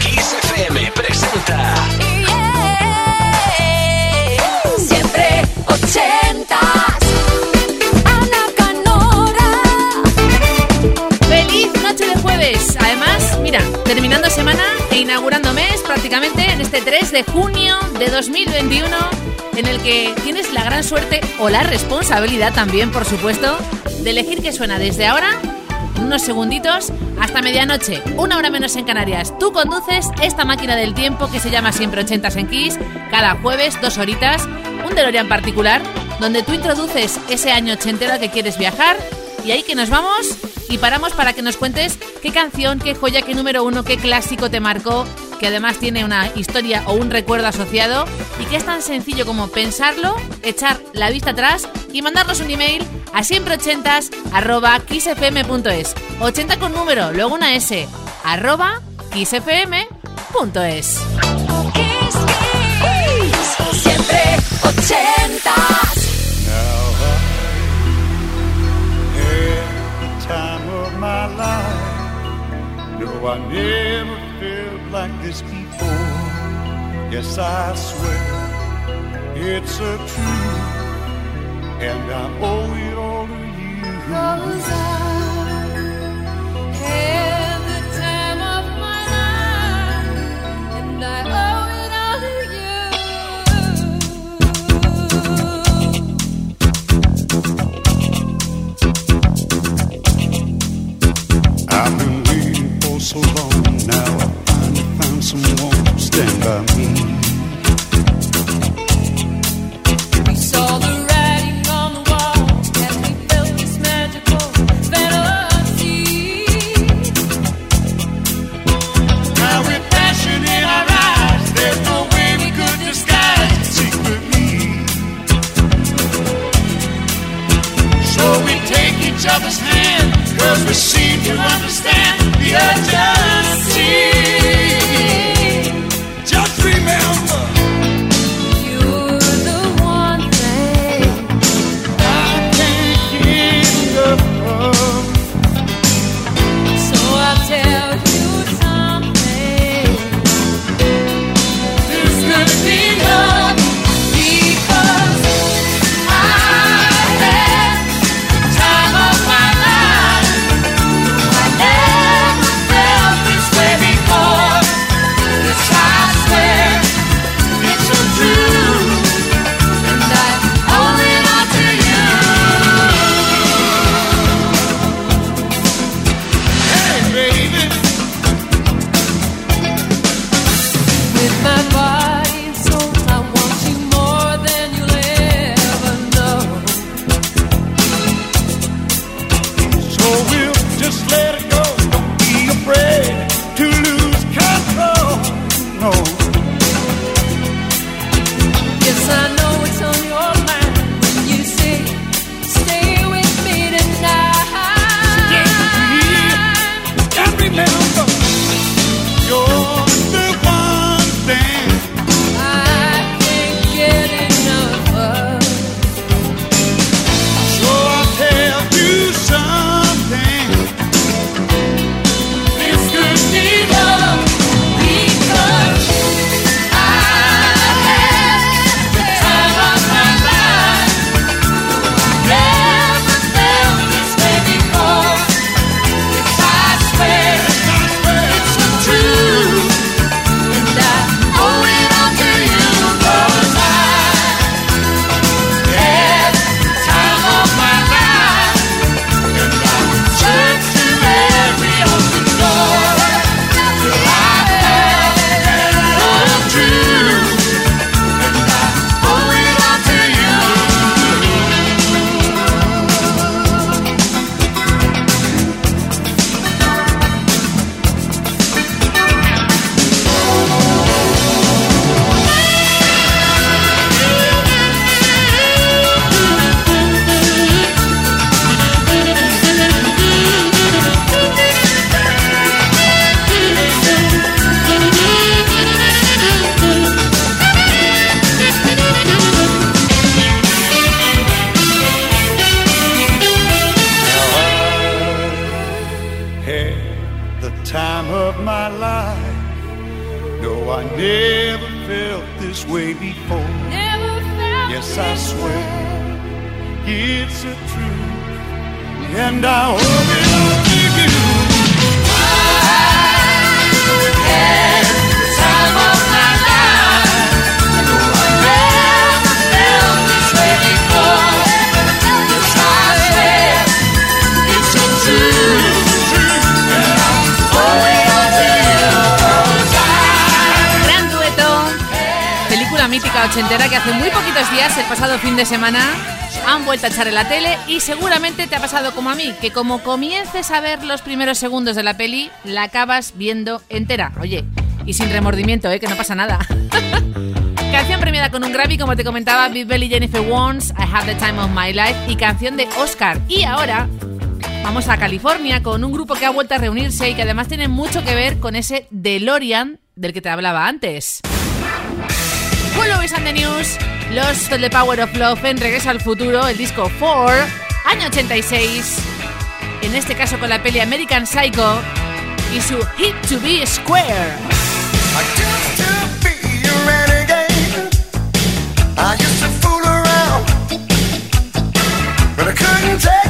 Kiss FM presenta. Siempre ochentas. Ana Canora. ¡Feliz noche de jueves! Además, mira, terminando semana e inaugurando mes prácticamente en este 3 de junio de 2021, en el que tienes la gran suerte o la responsabilidad también, por supuesto, de elegir qué suena desde ahora, unos segunditos, hasta medianoche, una hora menos en Canarias. Tú conduces esta máquina del tiempo que se llama Siempre 80 en Kiss, cada jueves, dos horitas, un DeLorean particular, donde tú introduces ese año ochentero que quieres viajar. Y ahí que nos vamos y paramos para que nos cuentes qué canción, qué joya, qué número uno, qué clásico te marcó, que además tiene una historia o un recuerdo asociado y que es tan sencillo como pensarlo, echar la vista atrás y mandarnos un email a siempreochentas arroba 80 con número, luego una S arroba kissfm.es Siempre 80 my life. No, I never felt like this before. Yes, I swear it's a truth, and I owe it all to you. I've I never felt this way before. Never felt Yes, I swear. way. It's a truth, and I hope it Mítica ochentera que hace muy poquitos días, el pasado fin de semana, han vuelto a echar en la tele y seguramente te ha pasado como a mí, que como comiences a ver los primeros segundos de la peli, la acabas viendo entera. Oye, y sin remordimiento, ¿eh? que no pasa nada. Canción premiada con un Grammy, como te comentaba, Big Belly Jennifer Warnes, I Have the Time of My Life y canción de Oscar. Y ahora vamos a California con un grupo que ha vuelto a reunirse y que además tiene mucho que ver con ese DeLorean del que te hablaba antes. Follow is on the news. Los The Power of Love en Regreso al Futuro, el disco 4, año 86. En este caso con la peli American Psycho y su Hit to Be Square. I used to fool around, but I couldn't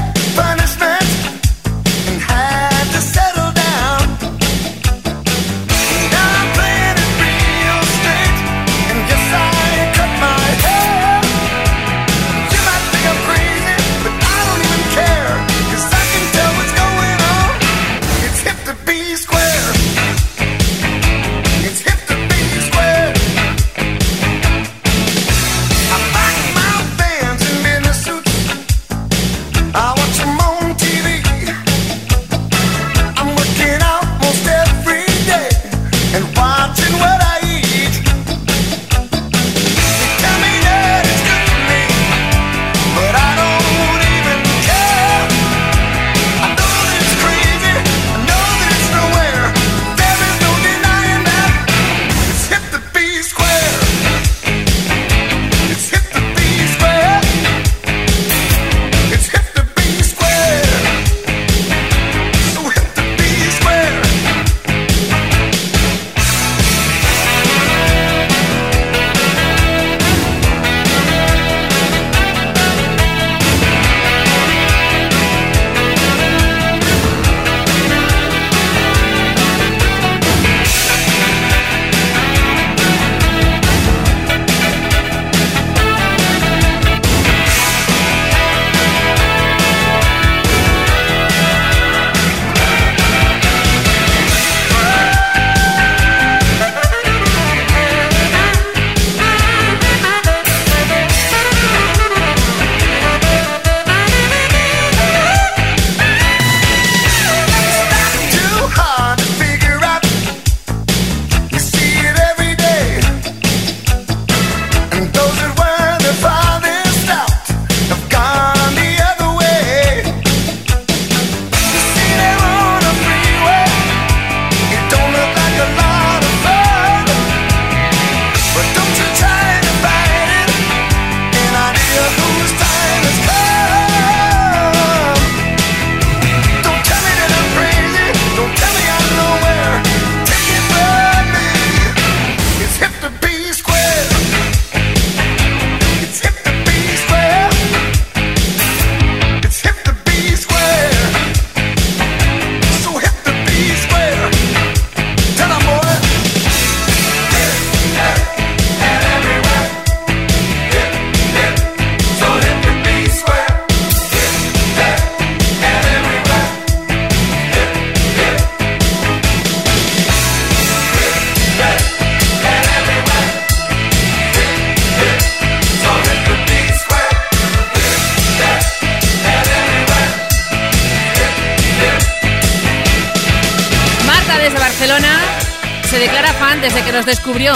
descubrió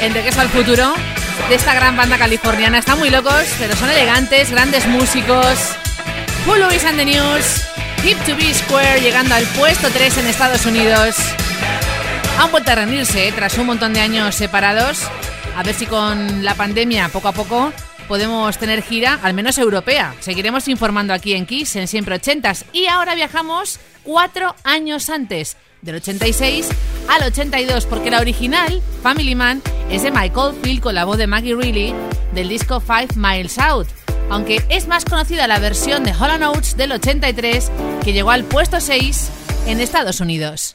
en Regreso al Futuro de esta gran banda californiana. Están muy locos, pero son elegantes, grandes músicos. Who Louis and the News, Hip to Be Square llegando al puesto 3 en Estados Unidos. Han vuelto a reunirse eh, tras un montón de años separados. A ver si con la pandemia poco a poco podemos tener gira, al menos europea. Seguiremos informando aquí en Kiss en siempre ochentas. Y ahora viajamos cuatro años antes, del 86 al 82, porque la original, Family Man, es de Michael Field con la voz de Maggie Reilly del disco Five Miles Out. Aunque es más conocida la versión de Hollow Notes del 83, que llegó al puesto 6 en Estados Unidos.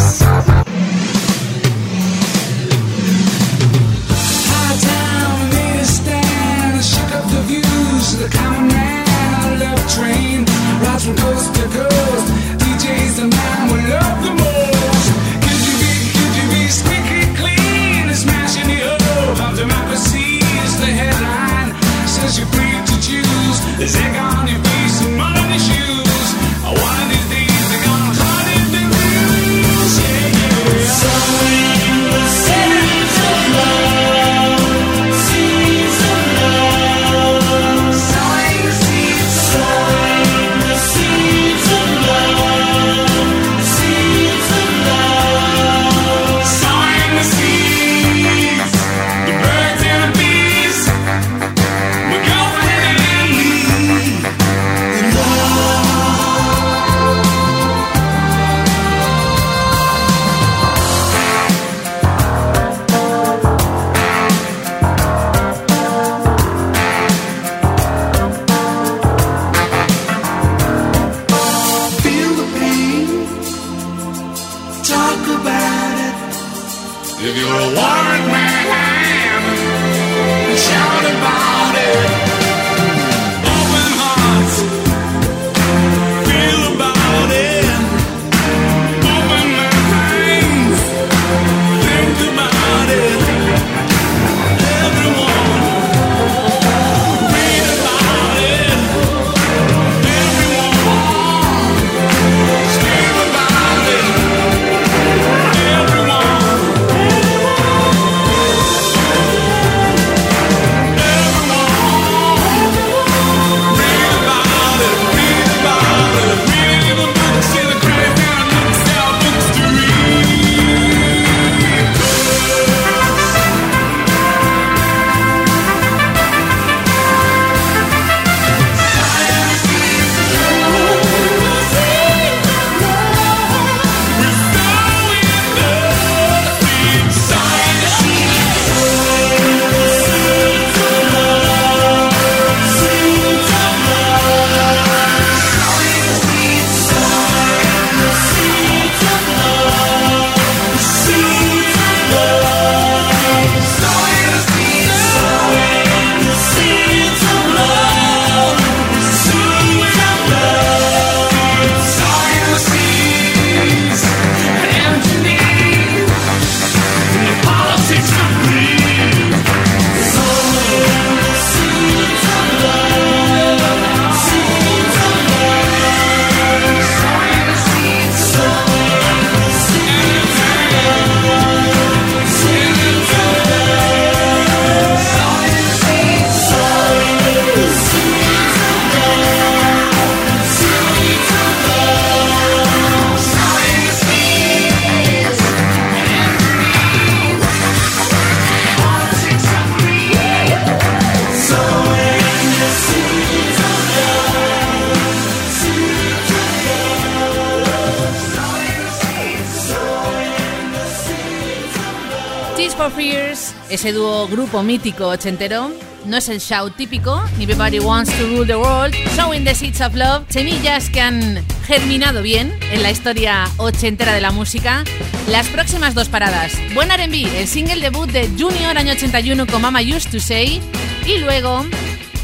Ese dúo grupo mítico ochentero, no es el shout típico, ni Everybody Wants to Rule the World, Showing the Seeds of Love, semillas que han germinado bien en la historia ochentera de la música. Las próximas dos paradas, Buen R&B, el single debut de Junior año 81 con Mama Used to Say, y luego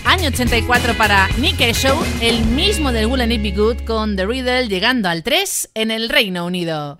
año 84 para Nick Show, el mismo del Wouldn't It Be Good con The Riddle llegando al 3 en el Reino Unido.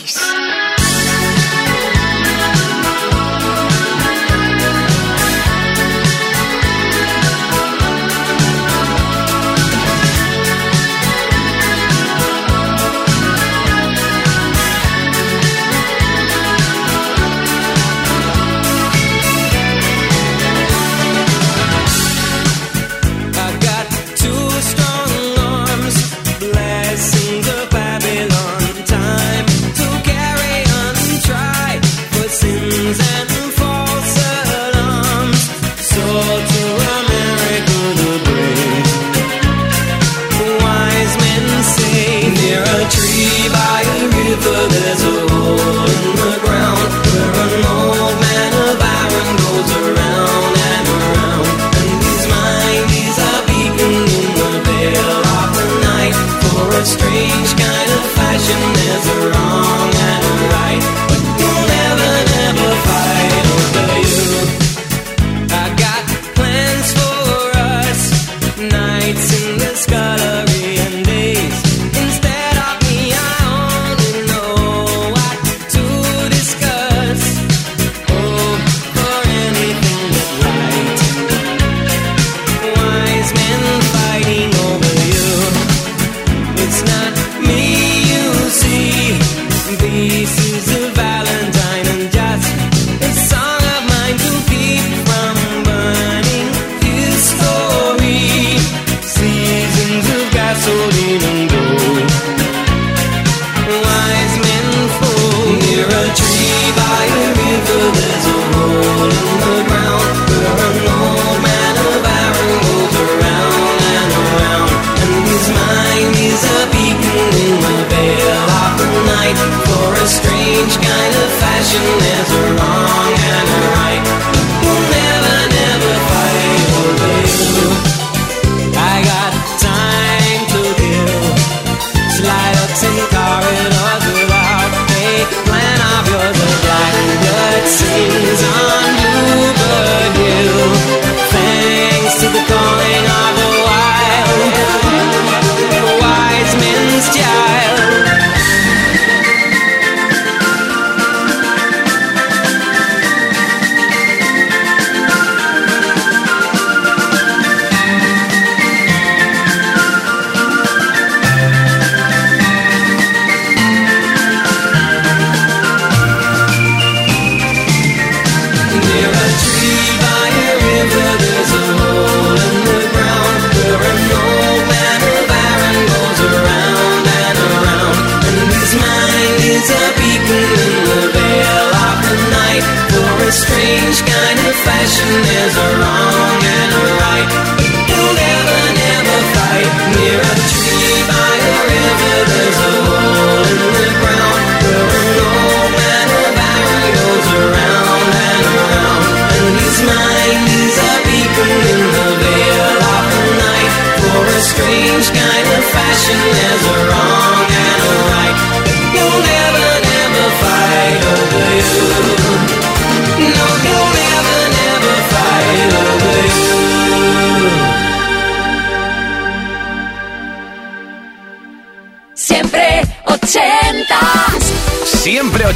A even in the veil of the night. For a strange kind of fashion is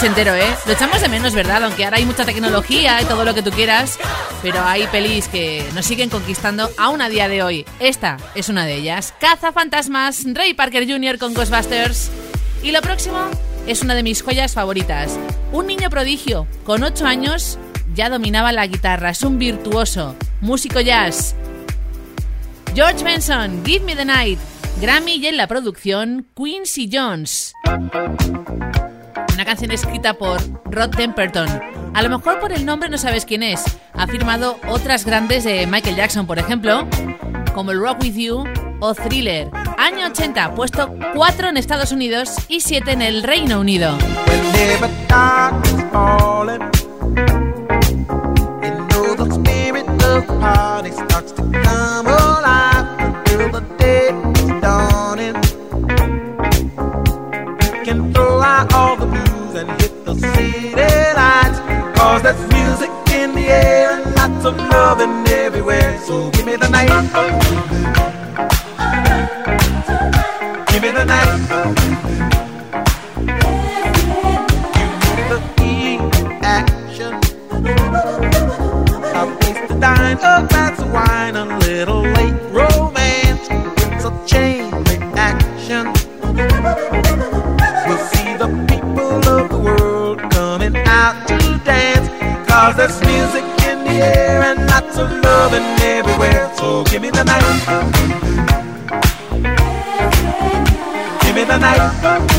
Ochentero, ¿eh? Lo echamos de menos, ¿verdad? Aunque ahora hay mucha tecnología y todo lo que tú quieras, pero hay pelis que nos siguen conquistando aún a día de hoy. Esta es una de ellas. Caza fantasmas, Ray Parker Jr. con Ghostbusters. Y lo próximo es una de mis joyas favoritas. Un niño prodigio, con 8 años, ya dominaba la guitarra, es un virtuoso, músico jazz. George Benson, Give Me the Night. Grammy y en la producción Quincy Jones. Una canción escrita por Rod Temperton. A lo mejor por el nombre no sabes quién es. Ha firmado otras grandes de Michael Jackson, por ejemplo, como el Rock With You o Thriller. Año 80, puesto 4 en Estados Unidos y 7 en el Reino Unido. Of loving everywhere. So give me the night. Give me the night. Give me the heat action. A place to dine, a glass of wine, a little late romance. It's a chain reaction. We'll see the people of the world coming out to dance. Cause there's music lots of loving everywhere. So give me the night. Give me the night.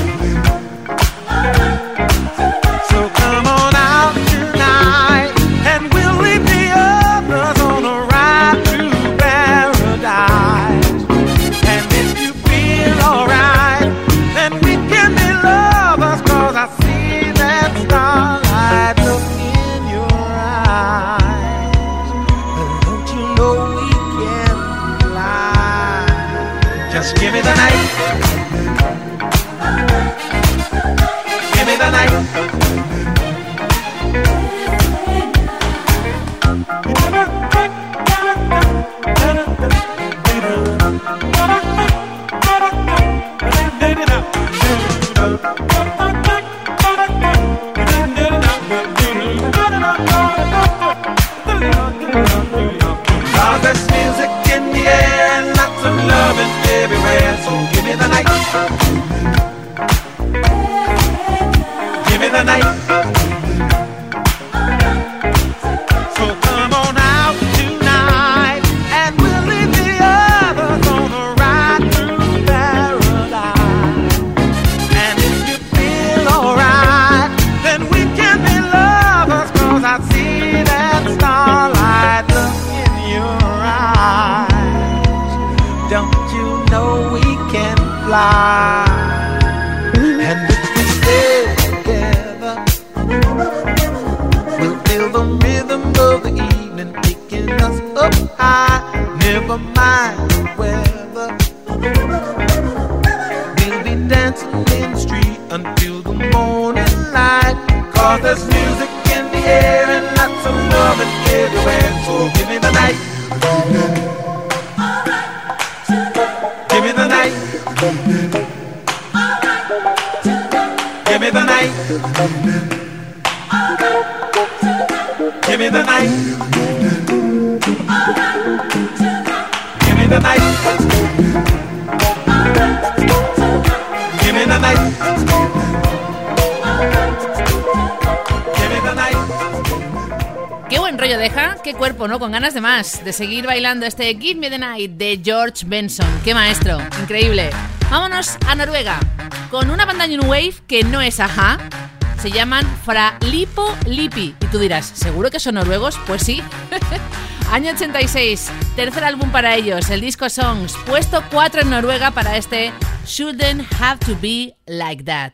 Qué buen rollo deja, qué cuerpo, ¿no? Con ganas de más, de seguir bailando este Give Me the Night de George Benson. Qué maestro, increíble. Vámonos a Noruega con una banda New Wave que no es ajá, se llaman Fralipo Lipi. Y tú dirás, ¿seguro que son noruegos? Pues sí. Año 86, tercer álbum para ellos, el disco Songs, puesto 4 en Noruega para este Shouldn't Have to Be Like That.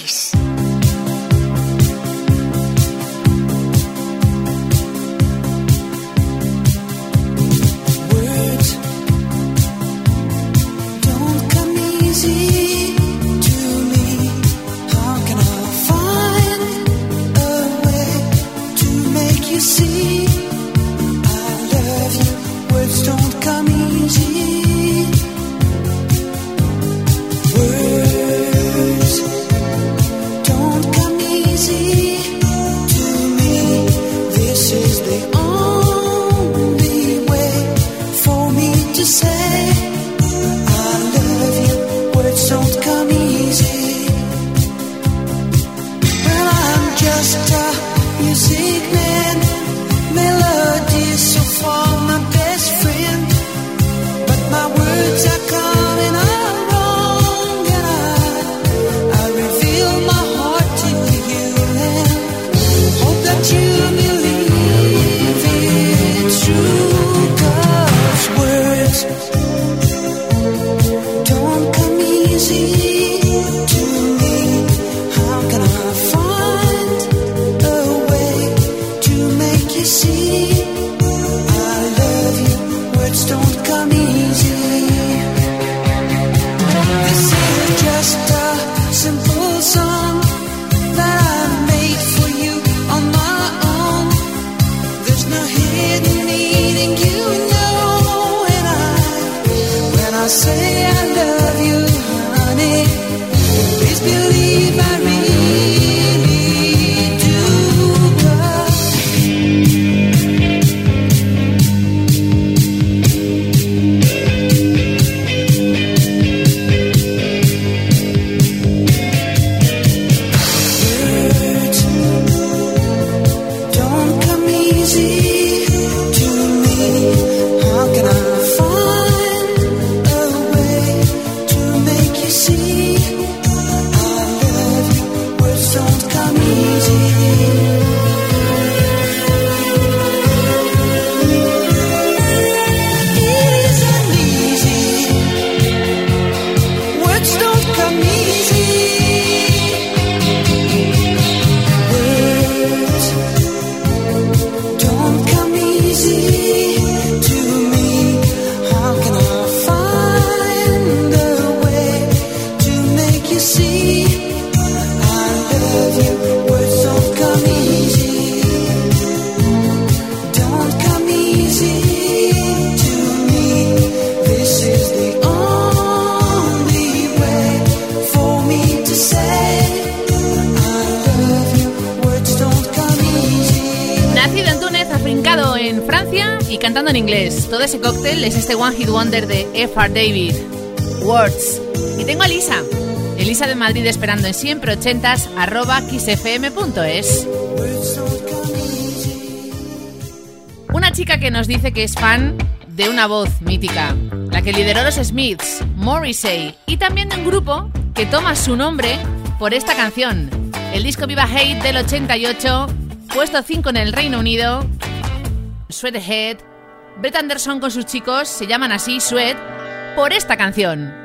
see. To me this is the Este One Hit Wonder de F.R. David, Words. Y tengo a Elisa, Elisa de Madrid esperando en siempre 80s arroba xfm.es. Una chica que nos dice que es fan de una voz mítica, la que lideró los Smiths, Morrissey, y también de un grupo que toma su nombre por esta canción. El disco Viva Hate del 88, puesto 5 en el Reino Unido, Sweathead Brett Anderson con sus chicos se llaman así Sweat por esta canción.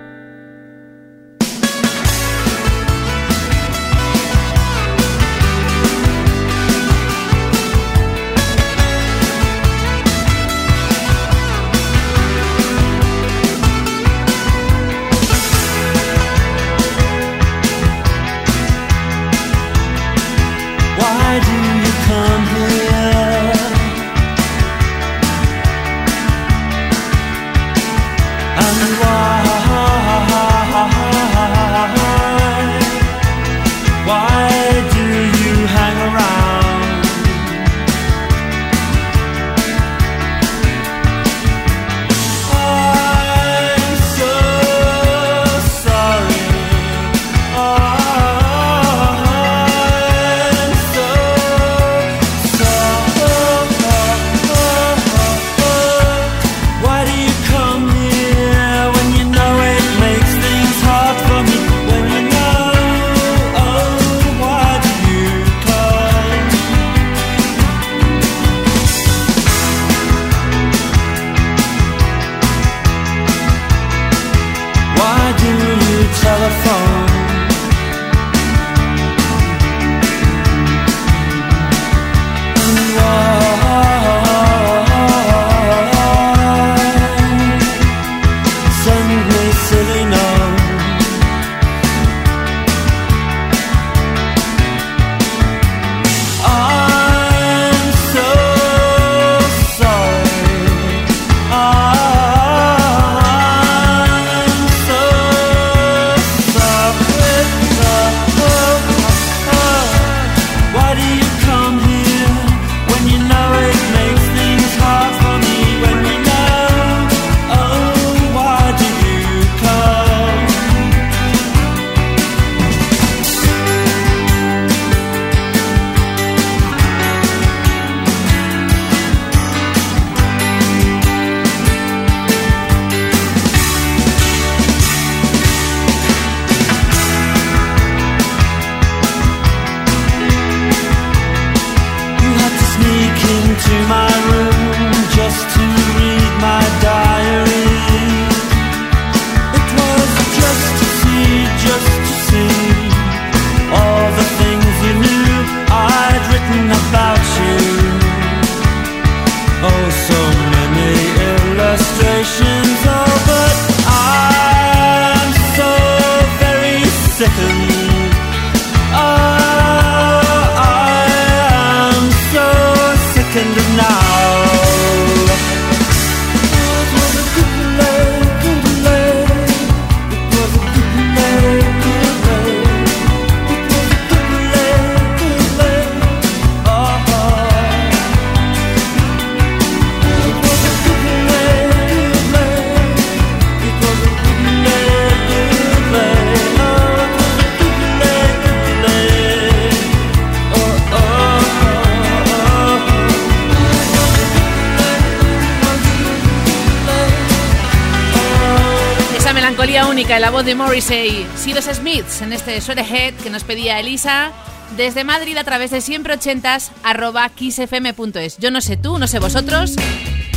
Morrissey. Sidos Smiths en este Sweaterhead que nos pedía Elisa desde Madrid a través de siempre ochentas arroba kissfm.es. Yo no sé tú, no sé vosotros,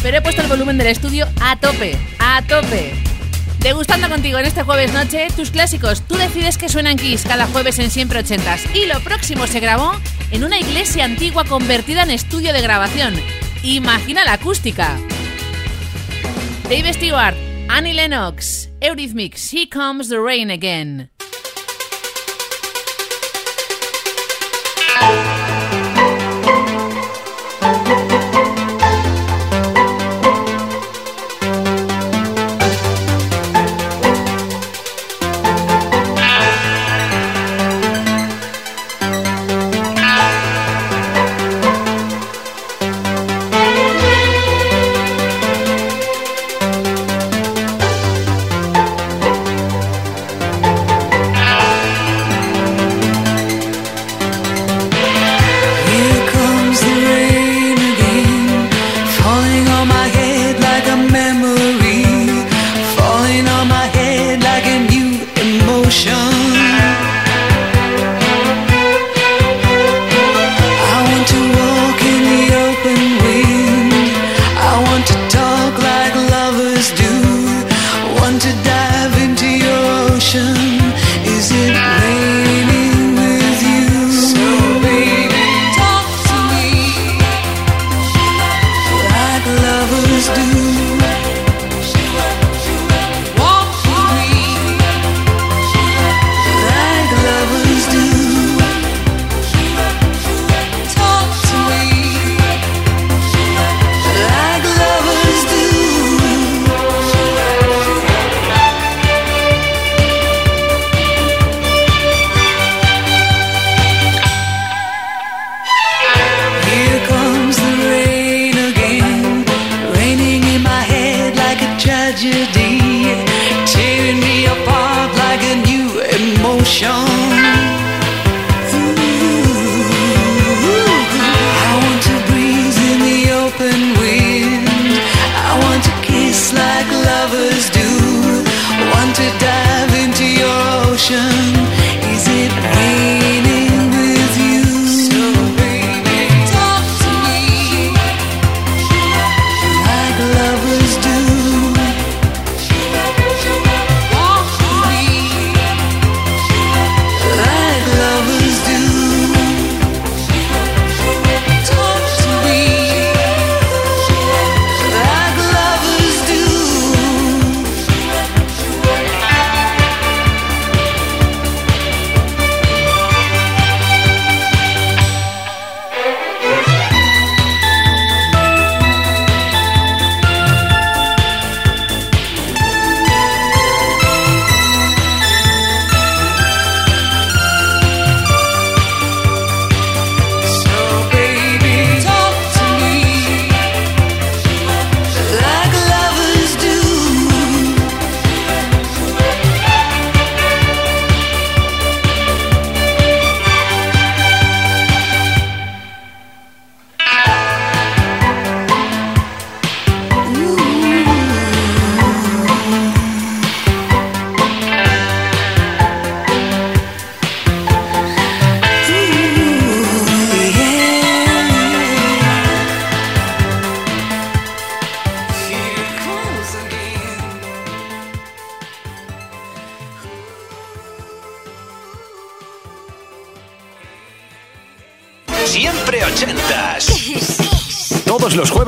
pero he puesto el volumen del estudio a tope, a tope. Degustando contigo en este jueves noche tus clásicos. Tú decides que suenan Kiss cada jueves en siempre ochentas. Y lo próximo se grabó en una iglesia antigua convertida en estudio de grabación. Imagina la acústica. Dave Stewart, Annie Lennox, Eurythmics, Here Comes the Rain Again.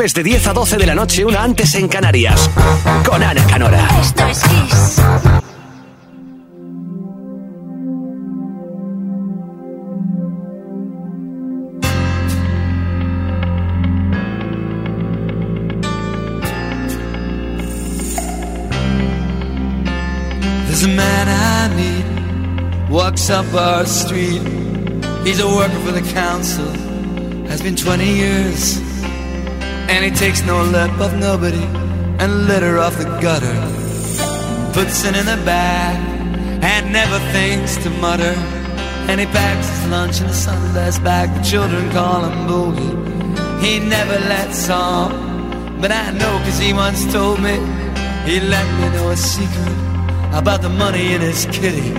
Jueves de 10 a 12 de la noche, una antes en Canarias. Con Ana Canora. Esto es Kiss. There's a man I meet, walks up our street. He's a worker for the council, has been 20 years. And he takes no lip of nobody and litter off the gutter. Puts it in the bag and never thinks to mutter. And he packs his lunch in a Sunday's bag. The children call him Boogie. He never lets on, but I know 'cause he once told me he let me know a secret. about the money in his kitty.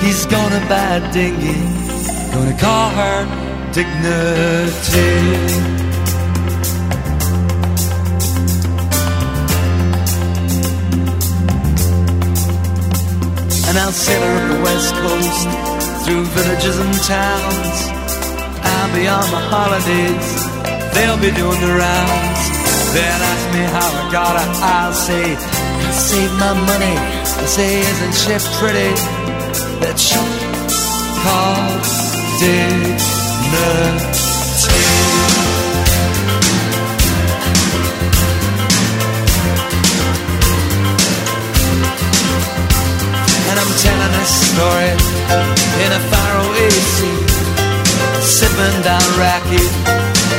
He's gonna buy a dinghy, gonna call her Dignity. Sail her up the west coast through villages and towns. I'll be on my holidays, they'll be doing the rounds. They'll ask me how I got her, I'll say, I saved my money. I say, isn't she pretty? That ship called Dignity. Story in a faraway scene, sipping down Racky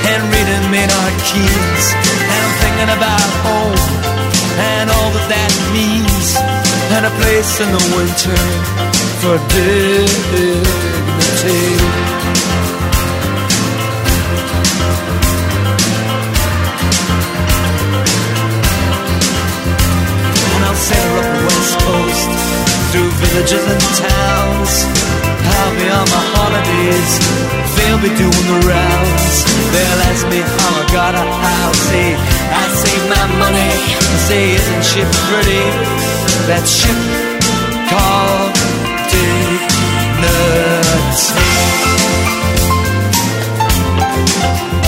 and reading Maynard Keynes. And I'm thinking about home and all that that means, and a place in the winter for dignity. Sail up the west coast through villages and towns. I'll be on my holidays, they'll be doing the rounds. They'll ask me how I got a house. Say, I saved my money. Say, isn't she pretty? That ship called Dignity. Eh?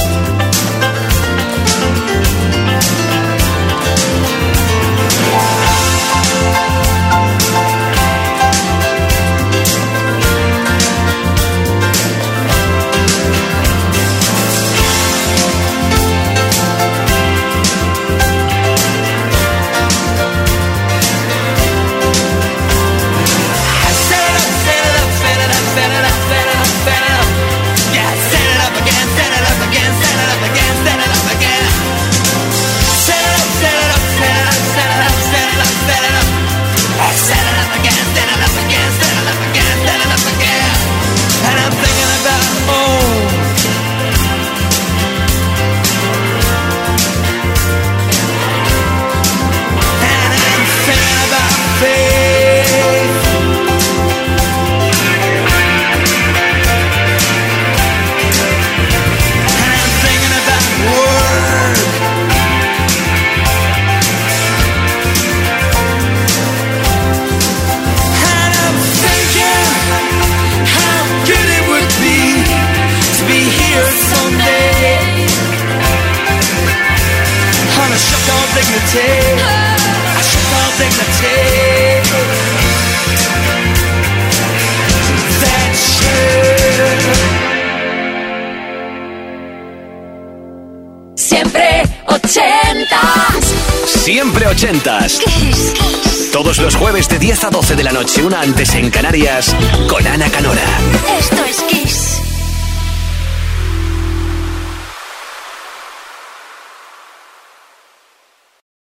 Antes en Canarias, con Ana Canora.